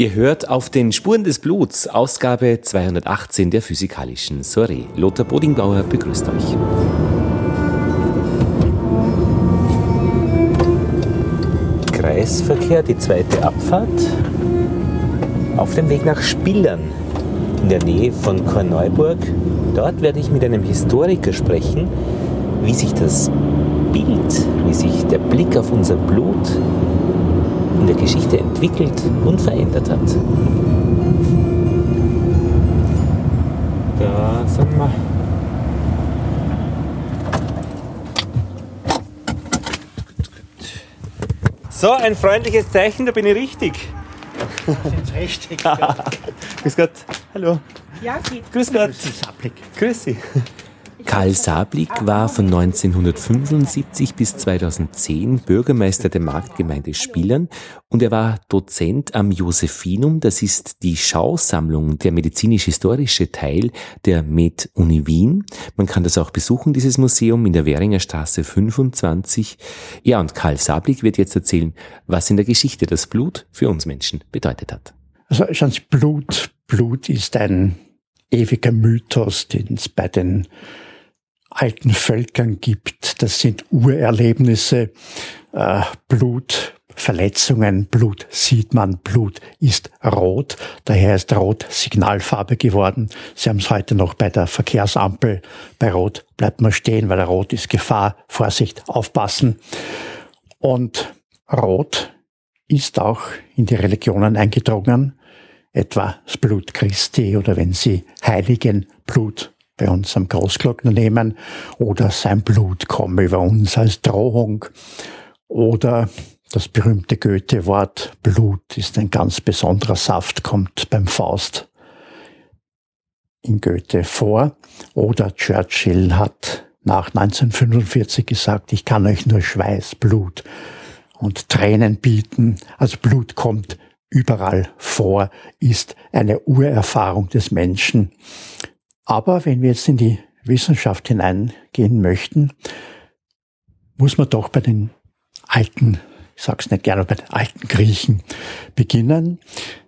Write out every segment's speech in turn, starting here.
Ihr hört auf den Spuren des Bluts, Ausgabe 218 der physikalischen Soiree. Lothar Bodingbauer begrüßt euch. Kreisverkehr, die zweite Abfahrt. Auf dem Weg nach Spillern in der Nähe von Korneuburg. Dort werde ich mit einem Historiker sprechen, wie sich das Bild, wie sich der Blick auf unser Blut in der Geschichte entwickelt und verändert hat. Da sind wir. So, ein freundliches Zeichen, da bin ich richtig. Sind richtig. Grüß Gott. Hallo. Ja, geht. Grüß Gott. Grüß Sie. Karl Sablik war von 1975 bis 2010 Bürgermeister der Marktgemeinde Spillern und er war Dozent am Josephinum, das ist die Schausammlung, der medizinisch-historische Teil der Med-Uni Wien. Man kann das auch besuchen, dieses Museum in der Währinger Straße 25. Ja, und Karl Sablik wird jetzt erzählen, was in der Geschichte das Blut für uns Menschen bedeutet hat. Also schauen Sie, Blut, Blut ist ein ewiger Mythos, den es bei den alten Völkern gibt. Das sind Urerlebnisse, äh, Blut, Verletzungen, Blut sieht man, Blut ist rot, daher ist rot Signalfarbe geworden. Sie haben es heute noch bei der Verkehrsampel. Bei Rot bleibt man stehen, weil Rot ist Gefahr, Vorsicht, aufpassen. Und Rot ist auch in die Religionen eingedrungen, etwa das Blut Christi oder wenn Sie Heiligen Blut bei uns am Großglockner nehmen oder sein Blut komme über uns als Drohung oder das berühmte Goethe-Wort Blut ist ein ganz besonderer Saft, kommt beim Faust in Goethe vor. Oder Churchill hat nach 1945 gesagt, ich kann euch nur Schweiß, Blut und Tränen bieten. Also Blut kommt überall vor, ist eine Urerfahrung des Menschen. Aber wenn wir jetzt in die Wissenschaft hineingehen möchten, muss man doch bei den alten, ich sage es nicht gerne, bei den alten Griechen beginnen,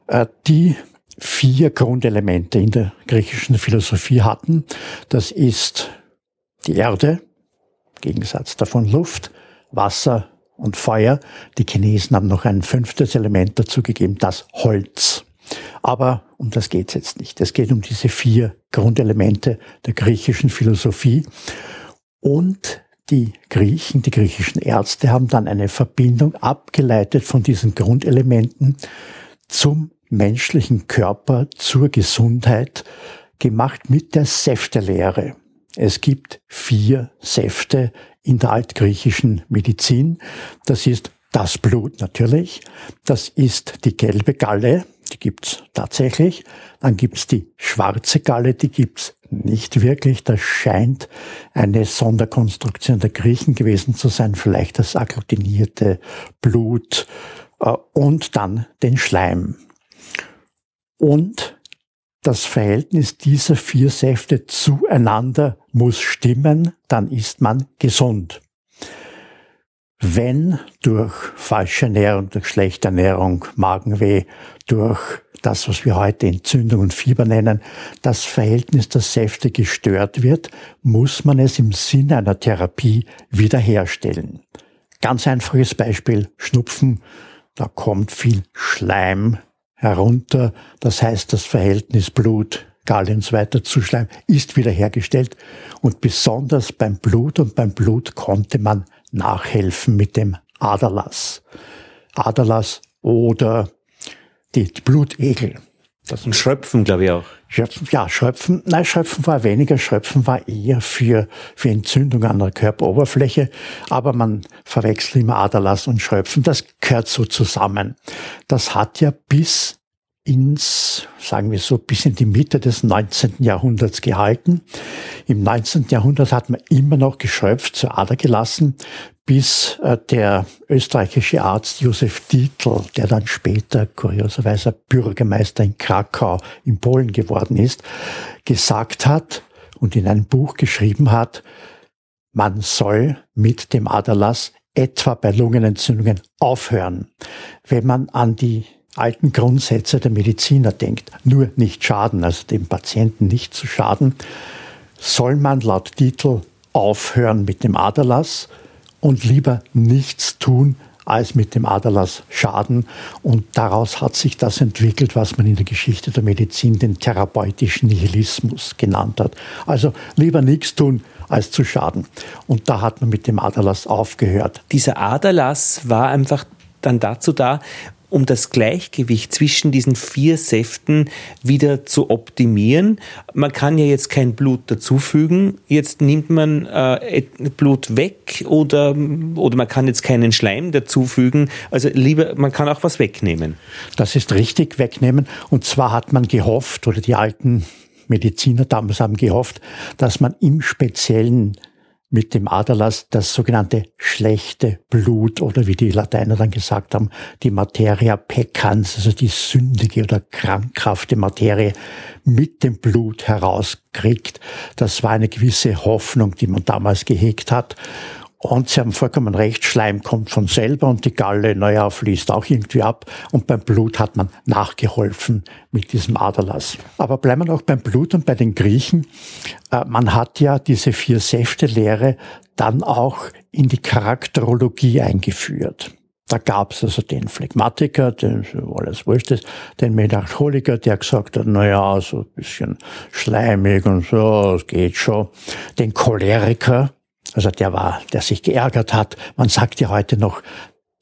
äh, die vier Grundelemente in der griechischen Philosophie hatten. Das ist die Erde, Gegensatz davon Luft, Wasser und Feuer. Die Chinesen haben noch ein fünftes Element dazugegeben, das Holz. Aber um das geht es jetzt nicht. Es geht um diese vier Grundelemente der griechischen Philosophie. Und die Griechen, die griechischen Ärzte haben dann eine Verbindung abgeleitet von diesen Grundelementen zum menschlichen Körper, zur Gesundheit gemacht mit der Säftelehre. Es gibt vier Säfte in der altgriechischen Medizin. Das ist das Blut natürlich, das ist die gelbe Galle, die gibt's tatsächlich. Dann gibt's die schwarze Galle, die gibt's nicht wirklich. Das scheint eine Sonderkonstruktion der Griechen gewesen zu sein, vielleicht das agglutinierte Blut äh, und dann den Schleim. Und das Verhältnis dieser vier Säfte zueinander muss stimmen, dann ist man gesund. Wenn durch falsche Ernährung, durch schlechte Ernährung, Magenweh, durch das, was wir heute Entzündung und Fieber nennen, das Verhältnis der Säfte gestört wird, muss man es im Sinne einer Therapie wiederherstellen. Ganz einfaches Beispiel, Schnupfen, da kommt viel Schleim herunter, das heißt das Verhältnis Blut, Galle und so weiter zu Schleim ist wiederhergestellt. Und besonders beim Blut und beim Blut konnte man nachhelfen mit dem Aderlass. Aderlass oder die Blutegel. Das und Schröpfen, glaube ich auch. Schröpfen, ja, Schröpfen, nein, Schröpfen war weniger, Schröpfen war eher für, für Entzündung an der Körperoberfläche, aber man verwechselt immer Aderlass und Schröpfen, das gehört so zusammen. Das hat ja bis ins, sagen wir so, bis in die Mitte des 19. Jahrhunderts gehalten. Im 19. Jahrhundert hat man immer noch geschöpft, zur Ader gelassen, bis äh, der österreichische Arzt Josef Dietl, der dann später kurioserweise Bürgermeister in Krakau in Polen geworden ist, gesagt hat und in einem Buch geschrieben hat, man soll mit dem Aderlass etwa bei Lungenentzündungen aufhören. Wenn man an die alten Grundsätze der Mediziner denkt, nur nicht schaden, also dem Patienten nicht zu schaden, soll man laut Titel aufhören mit dem Aderlass und lieber nichts tun, als mit dem Aderlass schaden. Und daraus hat sich das entwickelt, was man in der Geschichte der Medizin den therapeutischen Nihilismus genannt hat. Also lieber nichts tun, als zu schaden. Und da hat man mit dem Aderlass aufgehört. Dieser Aderlass war einfach dann dazu da, um das Gleichgewicht zwischen diesen vier Säften wieder zu optimieren. Man kann ja jetzt kein Blut dazufügen. Jetzt nimmt man äh, Blut weg oder, oder man kann jetzt keinen Schleim dazufügen. Also lieber, man kann auch was wegnehmen. Das ist richtig, wegnehmen. Und zwar hat man gehofft, oder die alten Mediziner damals haben gehofft, dass man im Speziellen mit dem Aderlass das sogenannte schlechte Blut oder wie die Lateiner dann gesagt haben, die Materia peccans, also die sündige oder krankhafte Materie mit dem Blut herauskriegt. Das war eine gewisse Hoffnung, die man damals gehegt hat. Und Sie haben vollkommen recht, Schleim kommt von selber und die Galle, naja, fließt auch irgendwie ab. Und beim Blut hat man nachgeholfen mit diesem Aderlass. Aber bleiben wir noch beim Blut und bei den Griechen. Äh, man hat ja diese vier Säfte-Lehre dann auch in die Charakterologie eingeführt. Da gab es also den Phlegmatiker, den alles wurscht ist, den Melancholiker, der gesagt hat, na ja, so ein bisschen schleimig und so, es geht schon. Den Choleriker, also der war, der sich geärgert hat. Man sagt ja heute noch,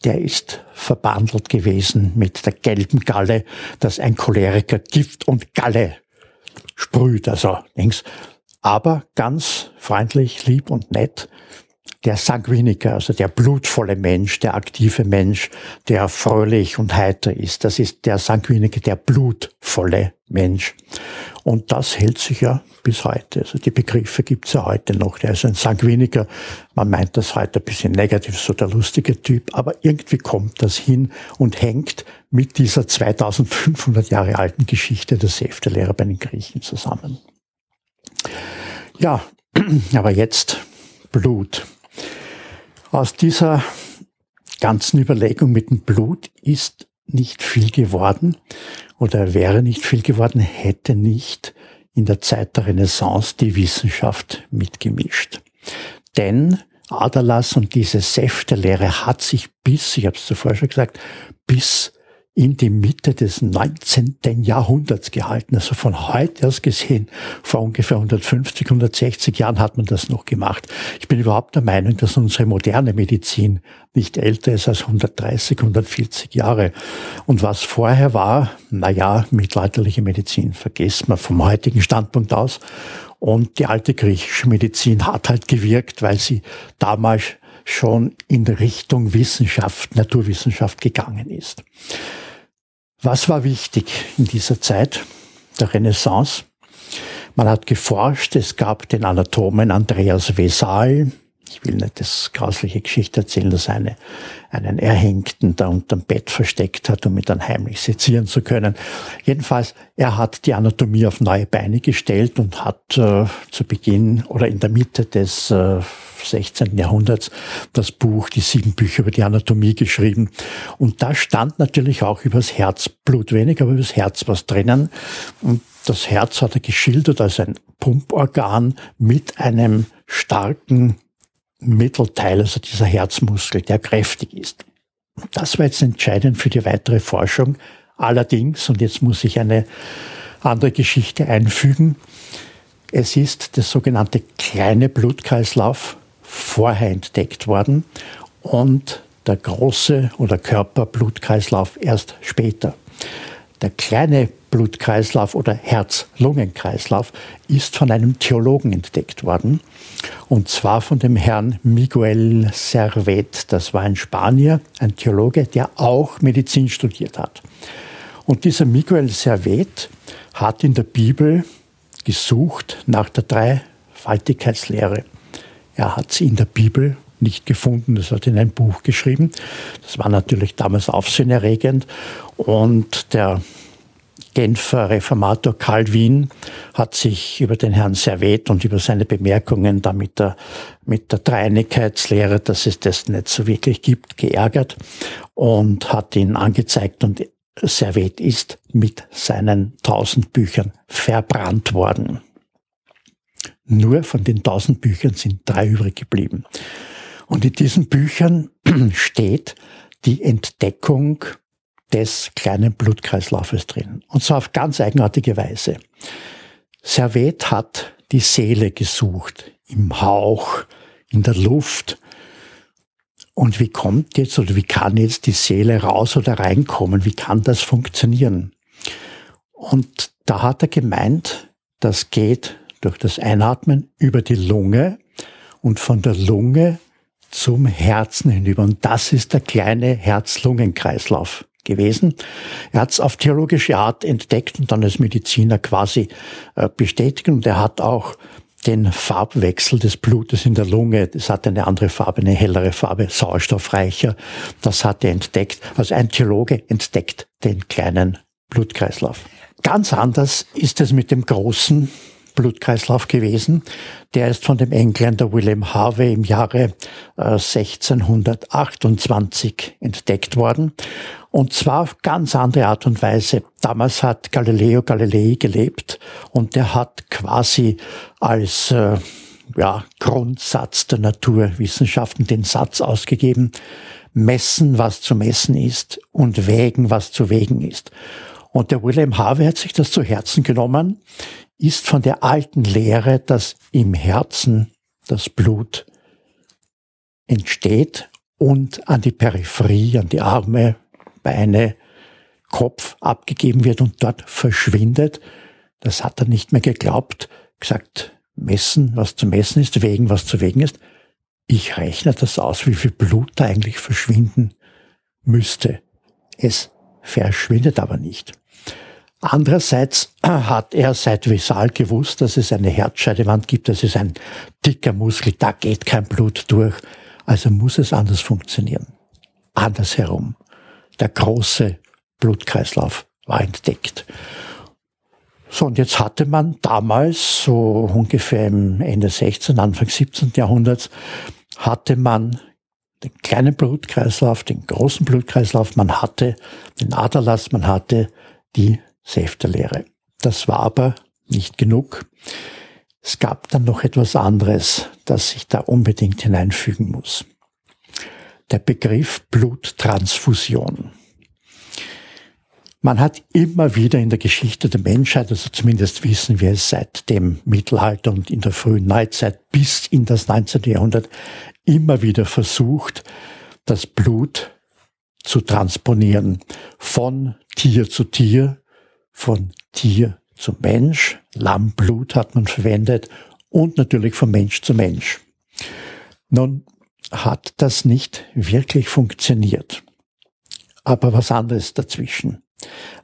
der ist verbandelt gewesen mit der gelben Galle, dass ein Choleriker Gift und Galle sprüht, also links. Aber ganz freundlich, lieb und nett. Der Sanguiniker, also der blutvolle Mensch, der aktive Mensch, der fröhlich und heiter ist. Das ist der Sanguiniker, der blutvolle Mensch. Und das hält sich ja bis heute. Also die Begriffe gibt's ja heute noch. Der ist ein Sanguiniker. Man meint das heute ein bisschen negativ, so der lustige Typ. Aber irgendwie kommt das hin und hängt mit dieser 2500 Jahre alten Geschichte der Säftelehre bei den Griechen zusammen. Ja, aber jetzt Blut. Aus dieser ganzen Überlegung mit dem Blut ist nicht viel geworden oder wäre nicht viel geworden, hätte nicht in der Zeit der Renaissance die Wissenschaft mitgemischt. Denn Aderlass und diese Säftelehre hat sich bis, ich habe es zuvor schon gesagt, bis in die Mitte des 19. Jahrhunderts gehalten. Also von heute aus gesehen, vor ungefähr 150, 160 Jahren hat man das noch gemacht. Ich bin überhaupt der Meinung, dass unsere moderne Medizin nicht älter ist als 130, 140 Jahre. Und was vorher war, na ja, mittelalterliche Medizin vergessen wir vom heutigen Standpunkt aus. Und die alte griechische Medizin hat halt gewirkt, weil sie damals schon in Richtung Wissenschaft, Naturwissenschaft gegangen ist. Was war wichtig in dieser Zeit der Renaissance? Man hat geforscht, es gab den Anatomen Andreas Vesal. Ich will nicht das grausliche Geschichte erzählen, dass eine einen Erhängten da unterm Bett versteckt hat, um ihn dann heimlich sezieren zu können. Jedenfalls, er hat die Anatomie auf neue Beine gestellt und hat äh, zu Beginn oder in der Mitte des äh, 16. Jahrhunderts das Buch, die sieben Bücher über die Anatomie geschrieben. Und da stand natürlich auch übers Herzblut wenig, aber übers Herz was drinnen. Und das Herz hat er geschildert als ein Pumporgan mit einem starken Mittelteil, also dieser Herzmuskel, der kräftig ist. Das war jetzt entscheidend für die weitere Forschung. Allerdings, und jetzt muss ich eine andere Geschichte einfügen, es ist der sogenannte kleine Blutkreislauf vorher entdeckt worden und der große oder Körperblutkreislauf erst später. Der kleine Blutkreislauf oder Herz-Lungen-Kreislauf ist von einem Theologen entdeckt worden. Und zwar von dem Herrn Miguel Servet. Das war ein Spanier, ein Theologe, der auch Medizin studiert hat. Und dieser Miguel Servet hat in der Bibel gesucht nach der Dreifaltigkeitslehre. Er hat sie in der Bibel nicht gefunden. Das hat in ein Buch geschrieben. Das war natürlich damals aufsehenerregend. Und der Genfer Reformator Calvin hat sich über den Herrn Servet und über seine Bemerkungen da mit der, mit der Dreinigkeitslehre, dass es das nicht so wirklich gibt, geärgert und hat ihn angezeigt und Servet ist mit seinen tausend Büchern verbrannt worden. Nur von den tausend Büchern sind drei übrig geblieben. Und in diesen Büchern steht die Entdeckung des kleinen Blutkreislaufes drin. Und zwar auf ganz eigenartige Weise. Servet hat die Seele gesucht, im Hauch, in der Luft. Und wie kommt jetzt oder wie kann jetzt die Seele raus oder reinkommen? Wie kann das funktionieren? Und da hat er gemeint, das geht durch das Einatmen über die Lunge und von der Lunge zum Herzen hinüber. Und das ist der kleine Herz-Lungen-Kreislauf gewesen. Er hat es auf theologische Art entdeckt und dann als Mediziner quasi äh, bestätigt. Und er hat auch den Farbwechsel des Blutes in der Lunge, das hat eine andere Farbe, eine hellere Farbe, sauerstoffreicher. Das hat er entdeckt. Also ein Theologe entdeckt den kleinen Blutkreislauf. Ganz anders ist es mit dem großen Blutkreislauf gewesen. Der ist von dem Engländer William Harvey im Jahre 1628 äh, entdeckt worden. Und zwar auf ganz andere Art und Weise. Damals hat Galileo Galilei gelebt und der hat quasi als äh, ja, Grundsatz der Naturwissenschaften den Satz ausgegeben, messen, was zu messen ist und wägen, was zu wägen ist. Und der William Harvey hat sich das zu Herzen genommen, ist von der alten Lehre, dass im Herzen das Blut entsteht und an die Peripherie, an die Arme, Beine, Kopf abgegeben wird und dort verschwindet. Das hat er nicht mehr geglaubt, gesagt, messen, was zu messen ist, wägen, was zu wägen ist. Ich rechne das aus, wie viel Blut da eigentlich verschwinden müsste. Es verschwindet aber nicht. Andererseits hat er seit Vesal gewusst, dass es eine Herzscheidewand gibt, das ist ein dicker Muskel, da geht kein Blut durch. Also muss es anders funktionieren. Andersherum. Der große Blutkreislauf war entdeckt. So, und jetzt hatte man damals, so ungefähr im Ende 16., Anfang 17. Jahrhunderts, hatte man den kleinen Blutkreislauf, den großen Blutkreislauf, man hatte den Aderlass, man hatte die Säftelehre. Das war aber nicht genug. Es gab dann noch etwas anderes, das ich da unbedingt hineinfügen muss. Der Begriff Bluttransfusion. Man hat immer wieder in der Geschichte der Menschheit, also zumindest wissen wir es seit dem Mittelalter und in der frühen Neuzeit bis in das 19. Jahrhundert, immer wieder versucht, das Blut zu transponieren von Tier zu Tier, von Tier zu Mensch. Lammblut hat man verwendet und natürlich von Mensch zu Mensch. Nun hat das nicht wirklich funktioniert. Aber was anderes dazwischen.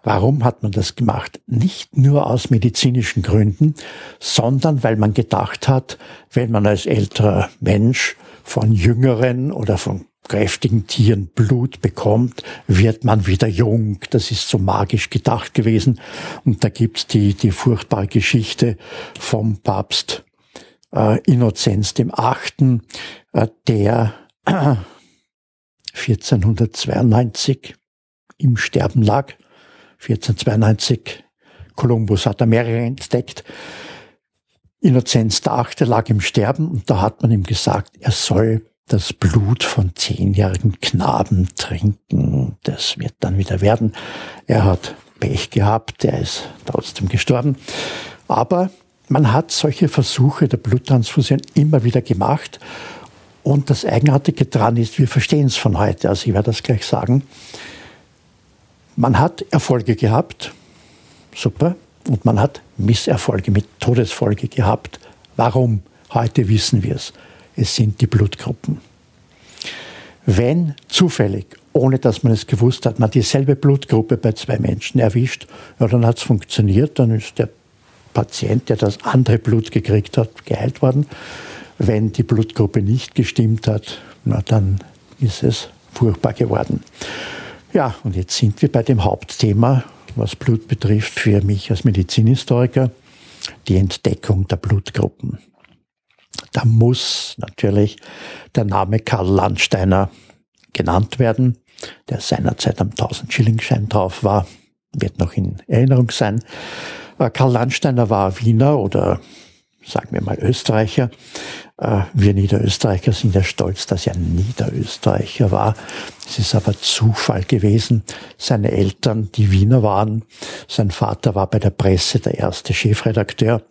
Warum hat man das gemacht? Nicht nur aus medizinischen Gründen, sondern weil man gedacht hat, wenn man als älterer Mensch von jüngeren oder von kräftigen Tieren Blut bekommt, wird man wieder jung. Das ist so magisch gedacht gewesen. Und da gibt's die, die furchtbare Geschichte vom Papst äh, Innozenz dem Achten, äh, der äh, 1492 im Sterben lag. 1492 Kolumbus hat Amerika entdeckt. Innozenz der Achte lag im Sterben und da hat man ihm gesagt, er soll das Blut von zehnjährigen Knaben trinken. Das wird dann wieder werden. Er hat Pech gehabt, er ist trotzdem gestorben. Aber man hat solche Versuche der Bluttransfusion immer wieder gemacht. Und das Eigenartige daran ist, wir verstehen es von heute, also ich werde das gleich sagen. Man hat Erfolge gehabt, super, und man hat Misserfolge mit Todesfolge gehabt. Warum? Heute wissen wir es es sind die Blutgruppen. Wenn zufällig, ohne dass man es gewusst hat, man dieselbe Blutgruppe bei zwei Menschen erwischt, ja, dann hat es funktioniert, dann ist der Patient, der das andere Blut gekriegt hat, geheilt worden. Wenn die Blutgruppe nicht gestimmt hat, na, dann ist es furchtbar geworden. Ja, und jetzt sind wir bei dem Hauptthema, was Blut betrifft, für mich als Medizinhistoriker, die Entdeckung der Blutgruppen. Da muss natürlich der Name Karl Landsteiner genannt werden. der seinerzeit am 1000-Schilling-Schein drauf war, wird noch in Erinnerung sein. Äh, Karl Landsteiner war Wiener oder sagen wir mal Österreicher. Äh, wir Niederösterreicher sind ja stolz, dass er Niederösterreicher war. Es ist aber Zufall gewesen. Seine Eltern, die Wiener waren, sein Vater war bei der Presse der erste Chefredakteur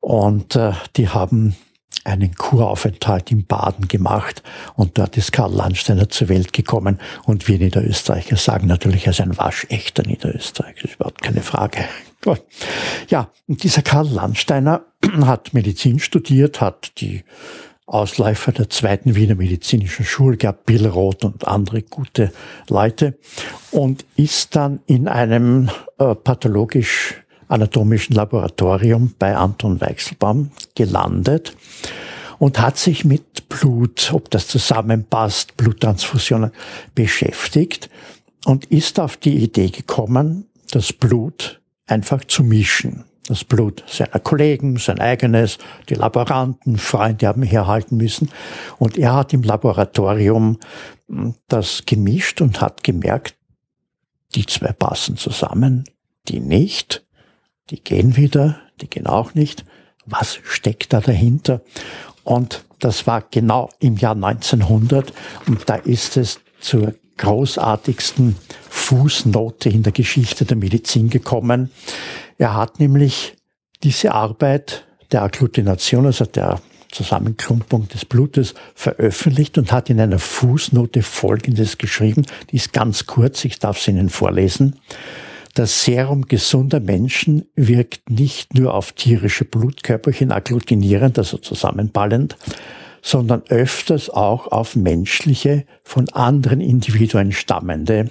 und äh, die haben einen Kuraufenthalt in Baden gemacht und dort ist Karl Landsteiner zur Welt gekommen und wir Niederösterreicher sagen natürlich, er ist ein waschechter Niederösterreicher, das ist überhaupt keine Frage. Ja, und dieser Karl Landsteiner hat Medizin studiert, hat die Ausläufer der zweiten Wiener Medizinischen Schule gehabt, Bill Roth und andere gute Leute und ist dann in einem äh, pathologisch anatomischen Laboratorium bei Anton Weichselbaum gelandet und hat sich mit Blut, ob das zusammenpasst, Bluttransfusionen beschäftigt und ist auf die Idee gekommen, das Blut einfach zu mischen. Das Blut seiner Kollegen, sein eigenes, die Laboranten, Freunde haben herhalten müssen. Und er hat im Laboratorium hm, das gemischt und hat gemerkt, die zwei passen zusammen, die nicht, die gehen wieder, die gehen auch nicht. Was steckt da dahinter? Und das war genau im Jahr 1900 und da ist es zur großartigsten Fußnote in der Geschichte der Medizin gekommen. Er hat nämlich diese Arbeit der Agglutination, also der Zusammenklumpung des Blutes, veröffentlicht und hat in einer Fußnote Folgendes geschrieben. Die ist ganz kurz, ich darf sie Ihnen vorlesen. Das Serum gesunder Menschen wirkt nicht nur auf tierische Blutkörperchen agglutinierend, also zusammenballend, sondern öfters auch auf menschliche, von anderen Individuen stammende.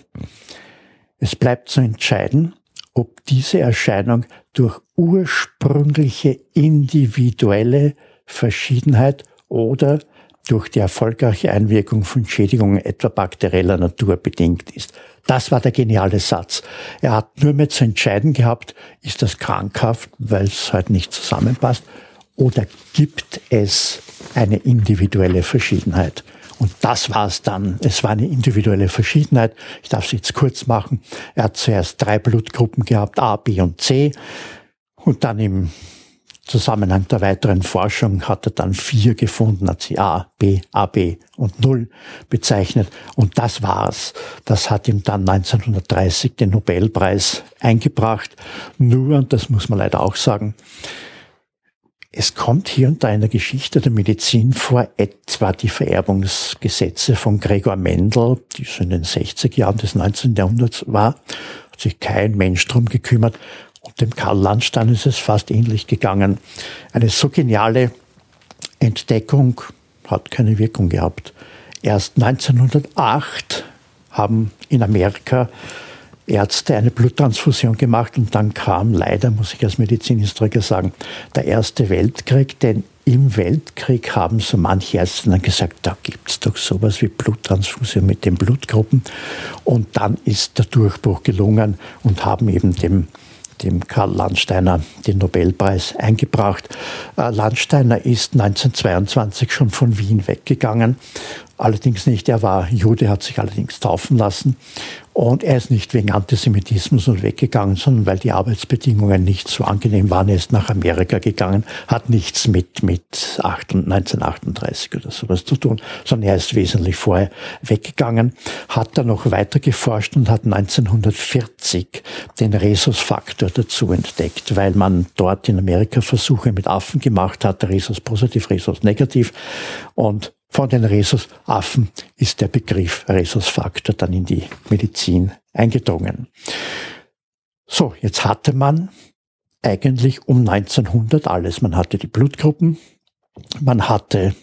Es bleibt zu entscheiden, ob diese Erscheinung durch ursprüngliche individuelle Verschiedenheit oder durch die erfolgreiche Einwirkung von Schädigungen etwa bakterieller Natur bedingt ist. Das war der geniale Satz. Er hat nur mehr zu entscheiden gehabt, ist das krankhaft, weil es halt nicht zusammenpasst, oder gibt es eine individuelle Verschiedenheit? Und das war es dann. Es war eine individuelle Verschiedenheit. Ich darf es jetzt kurz machen. Er hat zuerst drei Blutgruppen gehabt, A, B und C. Und dann im Zusammenhang der weiteren Forschung hat er dann vier gefunden, hat sie A, B, AB und Null bezeichnet. Und das war's. Das hat ihm dann 1930 den Nobelpreis eingebracht. Nur, und das muss man leider auch sagen, es kommt hier und da in der Geschichte der Medizin vor, etwa die Vererbungsgesetze von Gregor Mendel, die so in den 60er Jahren des 19. Jahrhunderts war, hat sich kein Mensch drum gekümmert. Und dem Karl Landstein ist es fast ähnlich gegangen. Eine so geniale Entdeckung hat keine Wirkung gehabt. Erst 1908 haben in Amerika Ärzte eine Bluttransfusion gemacht und dann kam leider, muss ich als Medizinhistoriker sagen, der Erste Weltkrieg, denn im Weltkrieg haben so manche Ärzte dann gesagt, da gibt's doch sowas wie Bluttransfusion mit den Blutgruppen. Und dann ist der Durchbruch gelungen und haben eben dem dem Karl Landsteiner den Nobelpreis eingebracht. Äh, Landsteiner ist 1922 schon von Wien weggegangen. Allerdings nicht, er war Jude, hat sich allerdings taufen lassen und er ist nicht wegen Antisemitismus und weggegangen, sondern weil die Arbeitsbedingungen nicht so angenehm waren. Er ist nach Amerika gegangen, hat nichts mit, mit 1938 oder sowas zu tun, sondern er ist wesentlich vorher weggegangen, hat dann noch weiter geforscht und hat 1940 den Rhesusfaktor dazu entdeckt, weil man dort in Amerika Versuche mit Affen gemacht hat, Rhesus positiv, Rhesus negativ und von den Rhesusaffen ist der Begriff Rhesusfaktor dann in die Medizin eingedrungen. So, jetzt hatte man eigentlich um 1900 alles. Man hatte die Blutgruppen, man hatte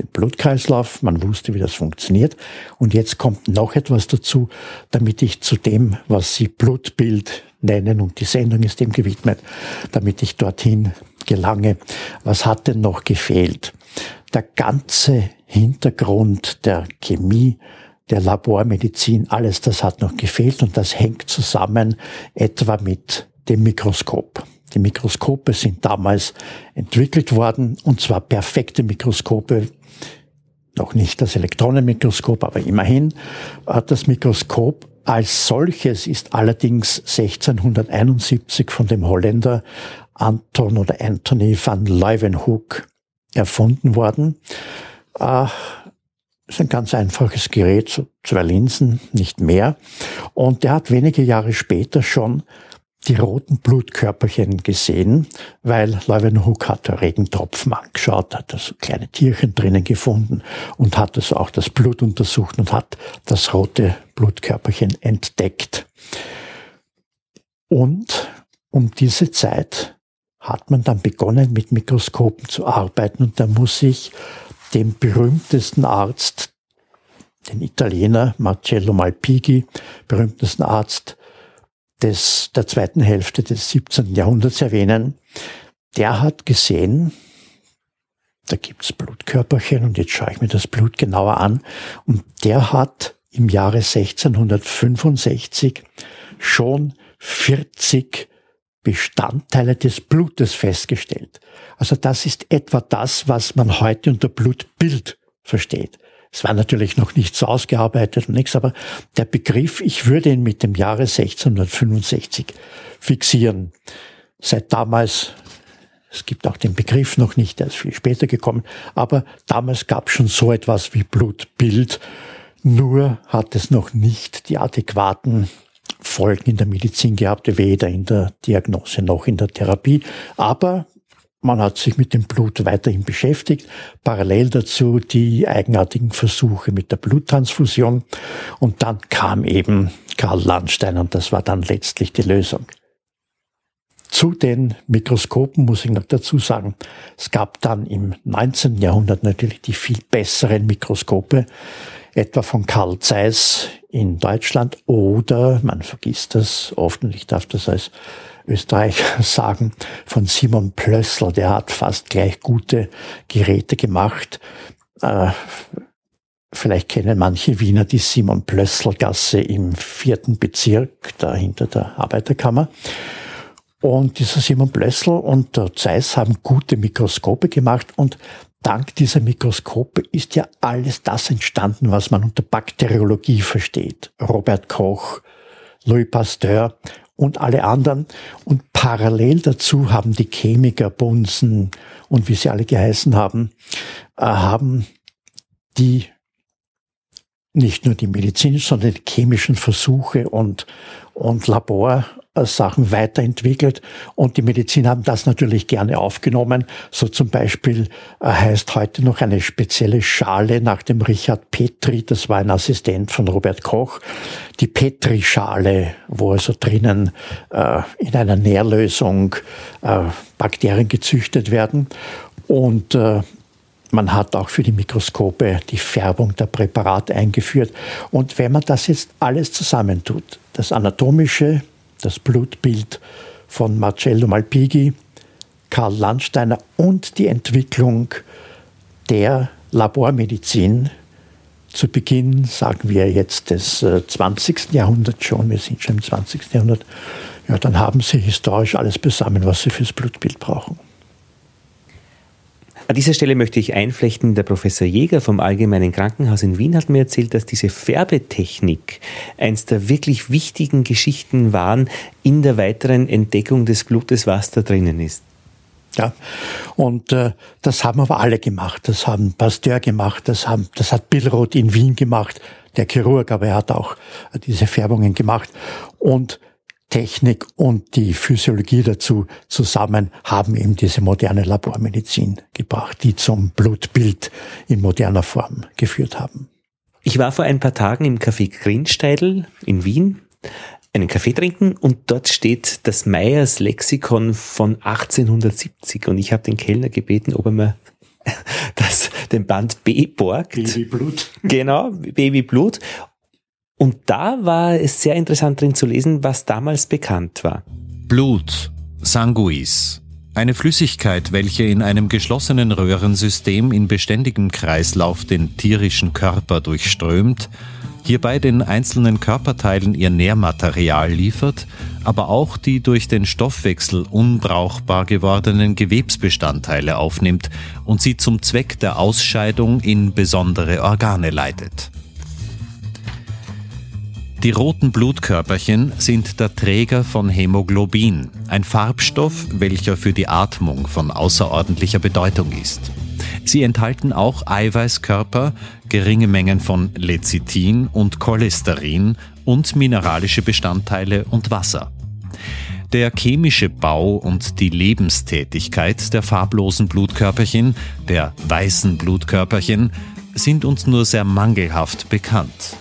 den Blutkreislauf, man wusste, wie das funktioniert. Und jetzt kommt noch etwas dazu, damit ich zu dem, was Sie Blutbild nennen, und die Sendung ist dem gewidmet, damit ich dorthin gelange. Was hat denn noch gefehlt? Der ganze Hintergrund der Chemie, der Labormedizin, alles das hat noch gefehlt und das hängt zusammen etwa mit dem Mikroskop. Die Mikroskope sind damals entwickelt worden und zwar perfekte Mikroskope, noch nicht das Elektronenmikroskop, aber immerhin. Das Mikroskop als solches ist allerdings 1671 von dem Holländer Anton oder Anthony van Leeuwenhoek erfunden worden. Äh, ist ein ganz einfaches Gerät, so zwei Linsen, nicht mehr. Und der hat wenige Jahre später schon die roten Blutkörperchen gesehen, weil Leuwenhoek hat Regentropfen angeschaut, hat da so kleine Tierchen drinnen gefunden und hat also auch das Blut untersucht und hat das rote Blutkörperchen entdeckt. Und um diese Zeit hat man dann begonnen, mit Mikroskopen zu arbeiten und da muss ich dem berühmtesten Arzt, den Italiener Marcello Malpighi, berühmtesten Arzt des, der zweiten Hälfte des 17. Jahrhunderts erwähnen. Der hat gesehen, da gibt's Blutkörperchen und jetzt schaue ich mir das Blut genauer an. Und der hat im Jahre 1665 schon 40 Bestandteile des Blutes festgestellt. Also das ist etwa das, was man heute unter Blutbild versteht. Es war natürlich noch nicht so ausgearbeitet und nichts, aber der Begriff, ich würde ihn mit dem Jahre 1665 fixieren. Seit damals, es gibt auch den Begriff noch nicht, der ist viel später gekommen, aber damals gab es schon so etwas wie Blutbild, nur hat es noch nicht die adäquaten Folgen in der Medizin gehabt, weder in der Diagnose noch in der Therapie. Aber man hat sich mit dem Blut weiterhin beschäftigt. Parallel dazu die eigenartigen Versuche mit der Bluttransfusion. Und dann kam eben Karl Landstein und das war dann letztlich die Lösung. Zu den Mikroskopen muss ich noch dazu sagen, es gab dann im 19. Jahrhundert natürlich die viel besseren Mikroskope, etwa von Karl Zeiss in Deutschland oder, man vergisst das oft und ich darf das als Österreicher sagen, von Simon Plössl, der hat fast gleich gute Geräte gemacht. Äh, vielleicht kennen manche Wiener die Simon Plössl Gasse im vierten Bezirk, da hinter der Arbeiterkammer. Und dieser Simon Plössl und der Zeiss haben gute Mikroskope gemacht und dank dieser Mikroskope ist ja alles das entstanden, was man unter Bakteriologie versteht. Robert Koch, Louis Pasteur und alle anderen. Und parallel dazu haben die Chemiker, Bunsen und wie sie alle geheißen haben, äh, haben die nicht nur die medizinischen, sondern die chemischen Versuche und, und Labor, Sachen weiterentwickelt. Und die Medizin haben das natürlich gerne aufgenommen. So zum Beispiel äh, heißt heute noch eine spezielle Schale nach dem Richard Petri, das war ein Assistent von Robert Koch, die Petri-Schale, wo also drinnen äh, in einer Nährlösung äh, Bakterien gezüchtet werden. Und äh, man hat auch für die Mikroskope die Färbung der Präparate eingeführt. Und wenn man das jetzt alles zusammentut, das anatomische, das Blutbild von Marcello Malpighi, Karl Landsteiner und die Entwicklung der Labormedizin zu Beginn, sagen wir jetzt des 20. Äh, Jahrhunderts schon, wir sind schon im 20. Jahrhundert, ja, dann haben sie historisch alles besammen, was sie fürs Blutbild brauchen. An dieser Stelle möchte ich einflechten, der Professor Jäger vom Allgemeinen Krankenhaus in Wien hat mir erzählt, dass diese Färbetechnik eins der wirklich wichtigen Geschichten waren in der weiteren Entdeckung des Blutes, was da drinnen ist. Ja, und äh, das haben aber alle gemacht. Das haben Pasteur gemacht, das, haben, das hat Billroth in Wien gemacht, der Chirurg, aber er hat auch diese Färbungen gemacht. Und Technik und die Physiologie dazu zusammen haben eben diese moderne Labormedizin gebracht, die zum Blutbild in moderner Form geführt haben. Ich war vor ein paar Tagen im Café Grinsteidl in Wien, einen Kaffee trinken und dort steht das Meyers Lexikon von 1870 und ich habe den Kellner gebeten, ob er mir das, den Band B borgt. Babyblut. Genau, Babyblut. Und da war es sehr interessant drin zu lesen, was damals bekannt war. Blut, Sanguis, eine Flüssigkeit, welche in einem geschlossenen Röhrensystem in beständigem Kreislauf den tierischen Körper durchströmt, hierbei den einzelnen Körperteilen ihr Nährmaterial liefert, aber auch die durch den Stoffwechsel unbrauchbar gewordenen Gewebsbestandteile aufnimmt und sie zum Zweck der Ausscheidung in besondere Organe leitet. Die roten Blutkörperchen sind der Träger von Hämoglobin, ein Farbstoff, welcher für die Atmung von außerordentlicher Bedeutung ist. Sie enthalten auch Eiweißkörper, geringe Mengen von Lecithin und Cholesterin und mineralische Bestandteile und Wasser. Der chemische Bau und die Lebenstätigkeit der farblosen Blutkörperchen, der weißen Blutkörperchen, sind uns nur sehr mangelhaft bekannt.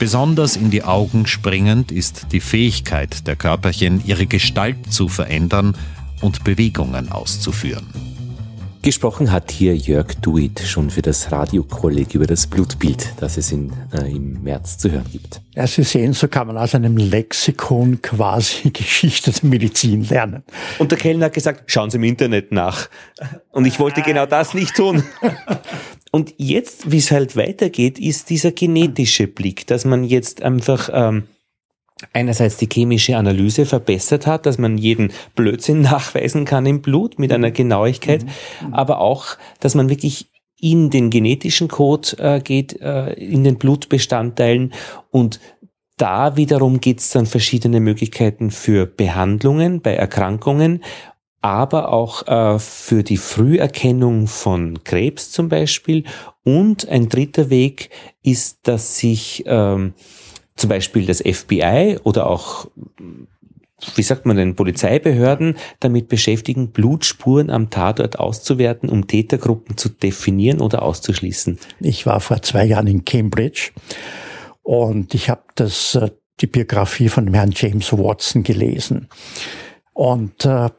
Besonders in die Augen springend ist die Fähigkeit der Körperchen, ihre Gestalt zu verändern und Bewegungen auszuführen. Gesprochen hat hier Jörg Duit schon für das Radiokolleg über das Blutbild, das es in, äh, im März zu hören gibt. Ja, Sie sehen, so kann man aus einem Lexikon quasi Geschichte der Medizin lernen. Und der Kellner hat gesagt, schauen Sie im Internet nach. Und ich wollte genau das nicht tun. Und jetzt, wie es halt weitergeht, ist dieser genetische Blick, dass man jetzt einfach ähm, einerseits die chemische Analyse verbessert hat, dass man jeden Blödsinn nachweisen kann im Blut mit einer Genauigkeit, mhm. aber auch, dass man wirklich in den genetischen Code äh, geht, äh, in den Blutbestandteilen und da wiederum gibt es dann verschiedene Möglichkeiten für Behandlungen bei Erkrankungen, aber auch äh, für die Früherkennung von Krebs zum Beispiel. Und ein dritter Weg ist, dass sich ähm, zum Beispiel das FBI oder auch wie sagt man denn, Polizeibehörden damit beschäftigen, Blutspuren am Tatort auszuwerten, um Tätergruppen zu definieren oder auszuschließen. Ich war vor zwei Jahren in Cambridge und ich habe das äh, die Biografie von Herrn James Watson gelesen. Und äh,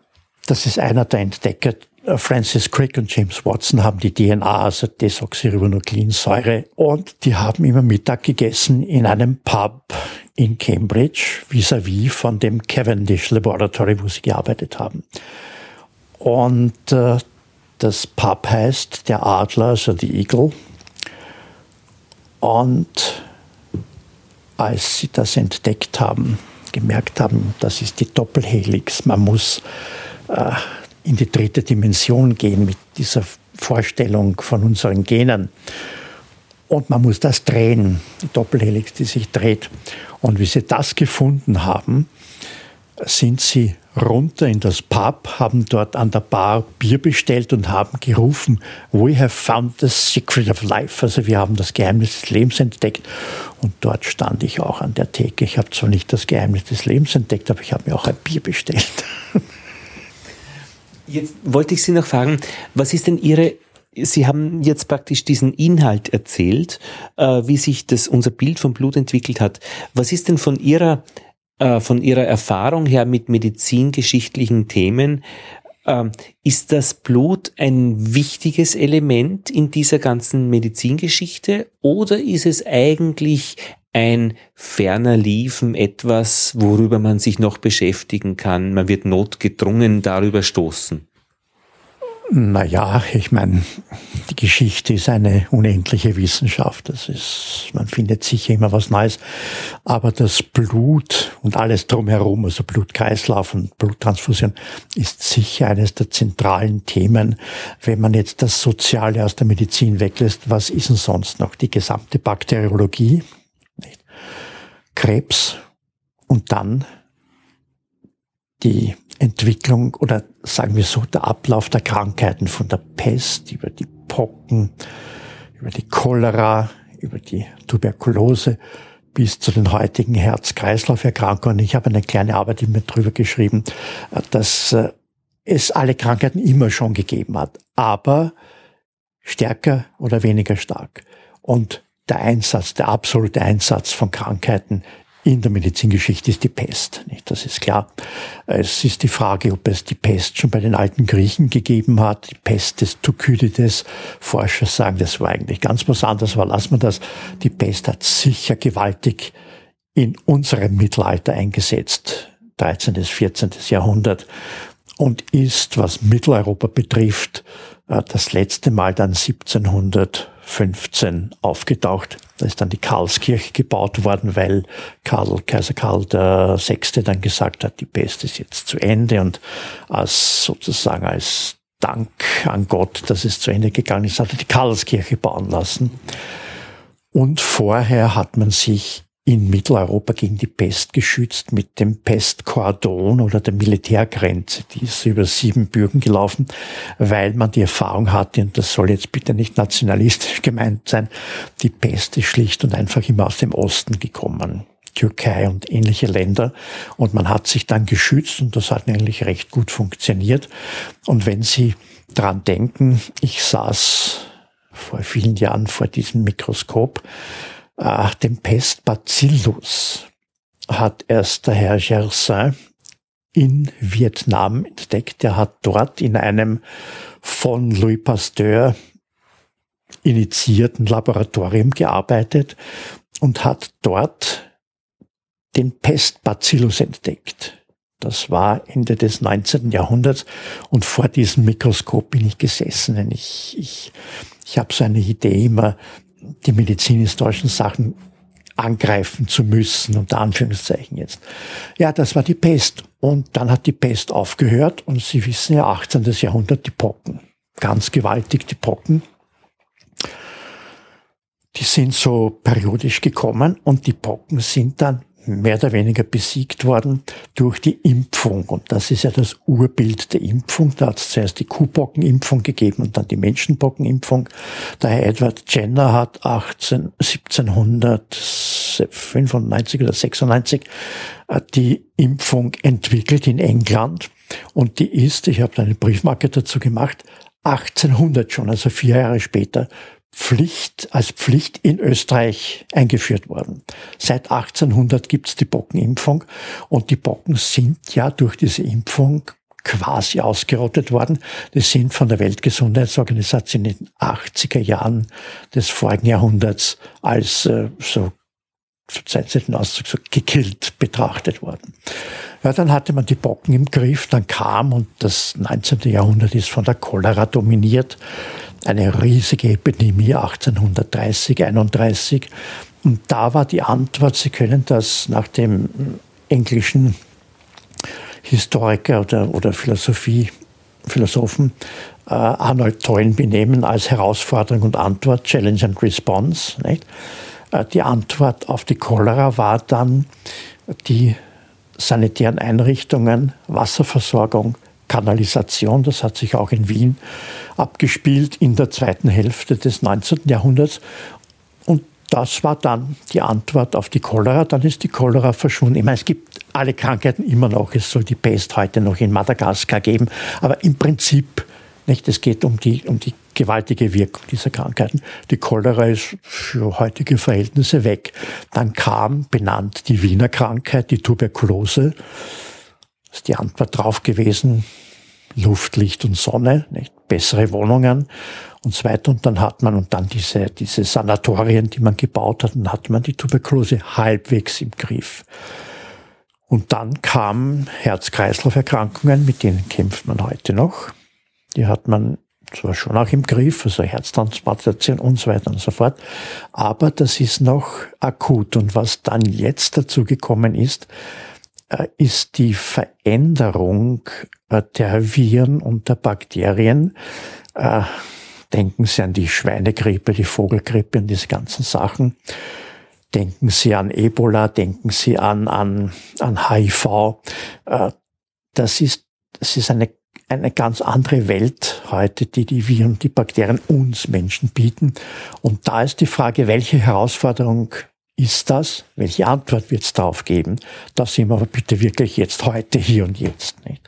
das ist einer der Entdecker Francis Crick und James Watson haben die DNA, also Desoxyribonukleinsäure, und die haben immer Mittag gegessen in einem Pub in Cambridge, vis-à-vis -vis von dem Cavendish Laboratory, wo sie gearbeitet haben. Und äh, das Pub heißt der Adler, also die Eagle. Und als sie das entdeckt haben, gemerkt haben, das ist die Doppelhelix, man muss in die dritte Dimension gehen mit dieser Vorstellung von unseren Genen. Und man muss das drehen, die Doppelhelix, die sich dreht. Und wie sie das gefunden haben, sind sie runter in das Pub, haben dort an der Bar Bier bestellt und haben gerufen, we have found the secret of life. Also wir haben das Geheimnis des Lebens entdeckt. Und dort stand ich auch an der Theke. Ich habe zwar nicht das Geheimnis des Lebens entdeckt, aber ich habe mir auch ein Bier bestellt. Jetzt wollte ich Sie noch fragen, was ist denn Ihre Sie haben jetzt praktisch diesen Inhalt erzählt, äh, wie sich das, unser Bild vom Blut entwickelt hat. Was ist denn von Ihrer, äh, von Ihrer Erfahrung her mit medizingeschichtlichen Themen, äh, ist das Blut ein wichtiges Element in dieser ganzen Medizingeschichte oder ist es eigentlich ein ferner Liefen, etwas, worüber man sich noch beschäftigen kann. Man wird notgedrungen darüber stoßen. Naja, ich meine, die Geschichte ist eine unendliche Wissenschaft. Das ist, man findet sicher immer was Neues. Aber das Blut und alles drumherum, also Blutkreislauf und Bluttransfusion, ist sicher eines der zentralen Themen. Wenn man jetzt das Soziale aus der Medizin weglässt, was ist denn sonst noch? Die gesamte Bakteriologie, Krebs und dann die Entwicklung oder sagen wir so der Ablauf der Krankheiten von der Pest über die Pocken, über die Cholera, über die Tuberkulose bis zu den heutigen Herz-Kreislauf-Erkrankungen. Ich habe eine kleine Arbeit immer drüber geschrieben, dass äh, es alle Krankheiten immer schon gegeben hat, aber stärker oder weniger stark. Und der Einsatz, der absolute Einsatz von Krankheiten in der Medizingeschichte ist die Pest. Nicht? Das ist klar. Es ist die Frage, ob es die Pest schon bei den alten Griechen gegeben hat. Die Pest des Thukydides. Forscher sagen, das war eigentlich ganz was anderes, aber lassen wir das. Die Pest hat sicher gewaltig in unserem Mittelalter eingesetzt. 13. bis 14. Jahrhundert. Und ist, was Mitteleuropa betrifft, äh, das letzte Mal dann 1700 15 aufgetaucht. Da ist dann die Karlskirche gebaut worden, weil Karl, Kaiser Karl VI. dann gesagt hat, die Pest ist jetzt zu Ende und als sozusagen als Dank an Gott, dass es zu Ende gegangen ist, hat er die Karlskirche bauen lassen. Und vorher hat man sich in Mitteleuropa gegen die Pest geschützt mit dem Pestkordon oder der Militärgrenze. Die ist über sieben Bürgen gelaufen, weil man die Erfahrung hatte, und das soll jetzt bitte nicht nationalistisch gemeint sein, die Pest ist schlicht und einfach immer aus dem Osten gekommen. Türkei und ähnliche Länder. Und man hat sich dann geschützt und das hat eigentlich recht gut funktioniert. Und wenn Sie dran denken, ich saß vor vielen Jahren vor diesem Mikroskop, äh, den Pestbacillus hat erst der Herr Gersin in Vietnam entdeckt. Er hat dort in einem von Louis Pasteur initiierten Laboratorium gearbeitet und hat dort den Pestbacillus entdeckt. Das war Ende des 19. Jahrhunderts und vor diesem Mikroskop bin ich gesessen. Ich, ich, ich habe so eine Idee immer, die medizinhistorischen Sachen angreifen zu müssen, unter Anführungszeichen jetzt. Ja, das war die Pest. Und dann hat die Pest aufgehört und Sie wissen ja, 18. Jahrhundert, die Pocken. Ganz gewaltig, die Pocken. Die sind so periodisch gekommen und die Pocken sind dann mehr oder weniger besiegt worden durch die Impfung. Und das ist ja das Urbild der Impfung. Da hat es zuerst die Kuhbockenimpfung gegeben und dann die Menschenbockenimpfung. Der Herr Edward Jenner hat 18, 1795 oder 96 äh, die Impfung entwickelt in England. Und die ist, ich habe eine Briefmarke dazu gemacht, 1800 schon, also vier Jahre später, Pflicht, als Pflicht in Österreich eingeführt worden. Seit 1800 gibt es die Bockenimpfung und die Bocken sind ja durch diese Impfung quasi ausgerottet worden. Die sind von der Weltgesundheitsorganisation in den 80er Jahren des vorigen Jahrhunderts als äh, so den Ausdruck, so gekillt betrachtet worden. Ja, dann hatte man die Bocken im Griff, dann kam, und das 19. Jahrhundert ist von der Cholera dominiert, eine riesige Epidemie 1830, 31. Und da war die Antwort, Sie können das nach dem englischen Historiker oder, oder Philosophie, Philosophen äh, Arnold Toynbee nehmen als Herausforderung und Antwort, Challenge and Response. Äh, die Antwort auf die Cholera war dann die sanitären Einrichtungen, Wasserversorgung, Kanalisation. Das hat sich auch in Wien abgespielt in der zweiten Hälfte des 19. Jahrhunderts. Und das war dann die Antwort auf die Cholera. Dann ist die Cholera verschwunden. Ich meine, es gibt alle Krankheiten immer noch. Es soll die Pest heute noch in Madagaskar geben. Aber im Prinzip, nicht, es geht um die, um die gewaltige Wirkung dieser Krankheiten. Die Cholera ist für heutige Verhältnisse weg. Dann kam benannt die Wiener Krankheit, die Tuberkulose. Das ist die Antwort drauf gewesen. Luft, Licht und Sonne, nicht? bessere Wohnungen und so weiter. Und dann hat man, und dann diese, diese Sanatorien, die man gebaut hat, dann hat man die Tuberkulose halbwegs im Griff. Und dann kamen Herz-Kreislauf-Erkrankungen, mit denen kämpft man heute noch. Die hat man zwar schon auch im Griff, also Herztransplantation und so weiter und so fort, aber das ist noch akut. Und was dann jetzt dazu gekommen ist, ist die Veränderung äh, der Viren und der Bakterien. Äh, denken Sie an die Schweinegrippe, die Vogelgrippe und diese ganzen Sachen. Denken Sie an Ebola, denken Sie an, an, an HIV. Das ist, das ist eine eine ganz andere Welt heute, die die Viren, die Bakterien uns Menschen bieten. Und da ist die Frage, welche Herausforderung ist das? Welche Antwort wird es darauf geben? Da sind wir aber bitte wirklich jetzt heute, hier und jetzt. Nicht?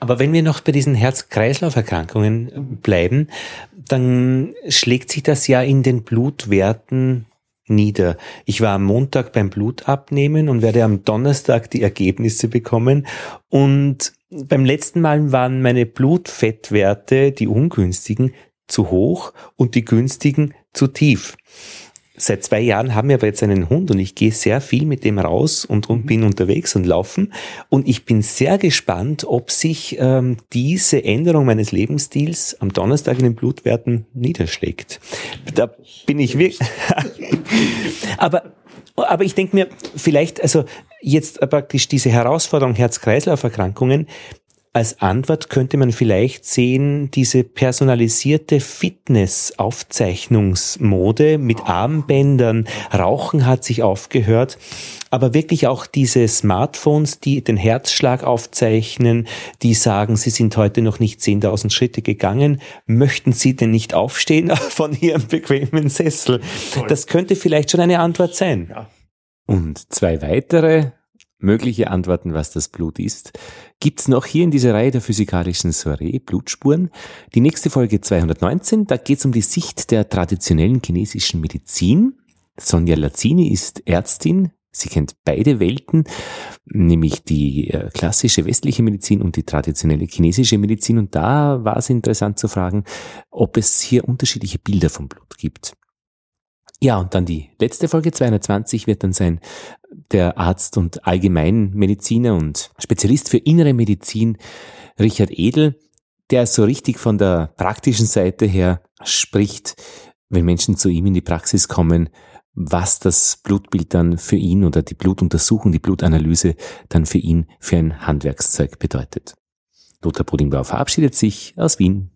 Aber wenn wir noch bei diesen Herz-Kreislauf-Erkrankungen bleiben, dann schlägt sich das ja in den Blutwerten nieder. Ich war am Montag beim Blutabnehmen und werde am Donnerstag die Ergebnisse bekommen. Und beim letzten Mal waren meine Blutfettwerte, die ungünstigen, zu hoch und die günstigen zu tief. Seit zwei Jahren haben wir aber jetzt einen Hund und ich gehe sehr viel mit dem raus und, und bin unterwegs und laufen. Und ich bin sehr gespannt, ob sich ähm, diese Änderung meines Lebensstils am Donnerstag in den Blutwerten niederschlägt. Da bin ich wirklich. aber aber ich denke mir, vielleicht, also jetzt praktisch diese Herausforderung Herz-Kreislauf-Erkrankungen, als Antwort könnte man vielleicht sehen, diese personalisierte Fitness-Aufzeichnungsmode mit Armbändern. Rauchen hat sich aufgehört. Aber wirklich auch diese Smartphones, die den Herzschlag aufzeichnen, die sagen, sie sind heute noch nicht 10.000 Schritte gegangen. Möchten Sie denn nicht aufstehen von Ihrem bequemen Sessel? Das könnte vielleicht schon eine Antwort sein. Und zwei weitere mögliche Antworten, was das Blut ist, gibt's noch hier in dieser Reihe der physikalischen Soiree Blutspuren. Die nächste Folge 219, da geht's um die Sicht der traditionellen chinesischen Medizin. Sonja Lazzini ist Ärztin. Sie kennt beide Welten, nämlich die äh, klassische westliche Medizin und die traditionelle chinesische Medizin. Und da war es interessant zu fragen, ob es hier unterschiedliche Bilder vom Blut gibt. Ja, und dann die letzte Folge 220 wird dann sein der Arzt und Allgemeinmediziner und Spezialist für innere Medizin Richard Edel, der so richtig von der praktischen Seite her spricht, wenn Menschen zu ihm in die Praxis kommen, was das Blutbild dann für ihn oder die Blutuntersuchung, die Blutanalyse dann für ihn für ein Handwerkszeug bedeutet. Lothar Bodingbauer verabschiedet sich aus Wien.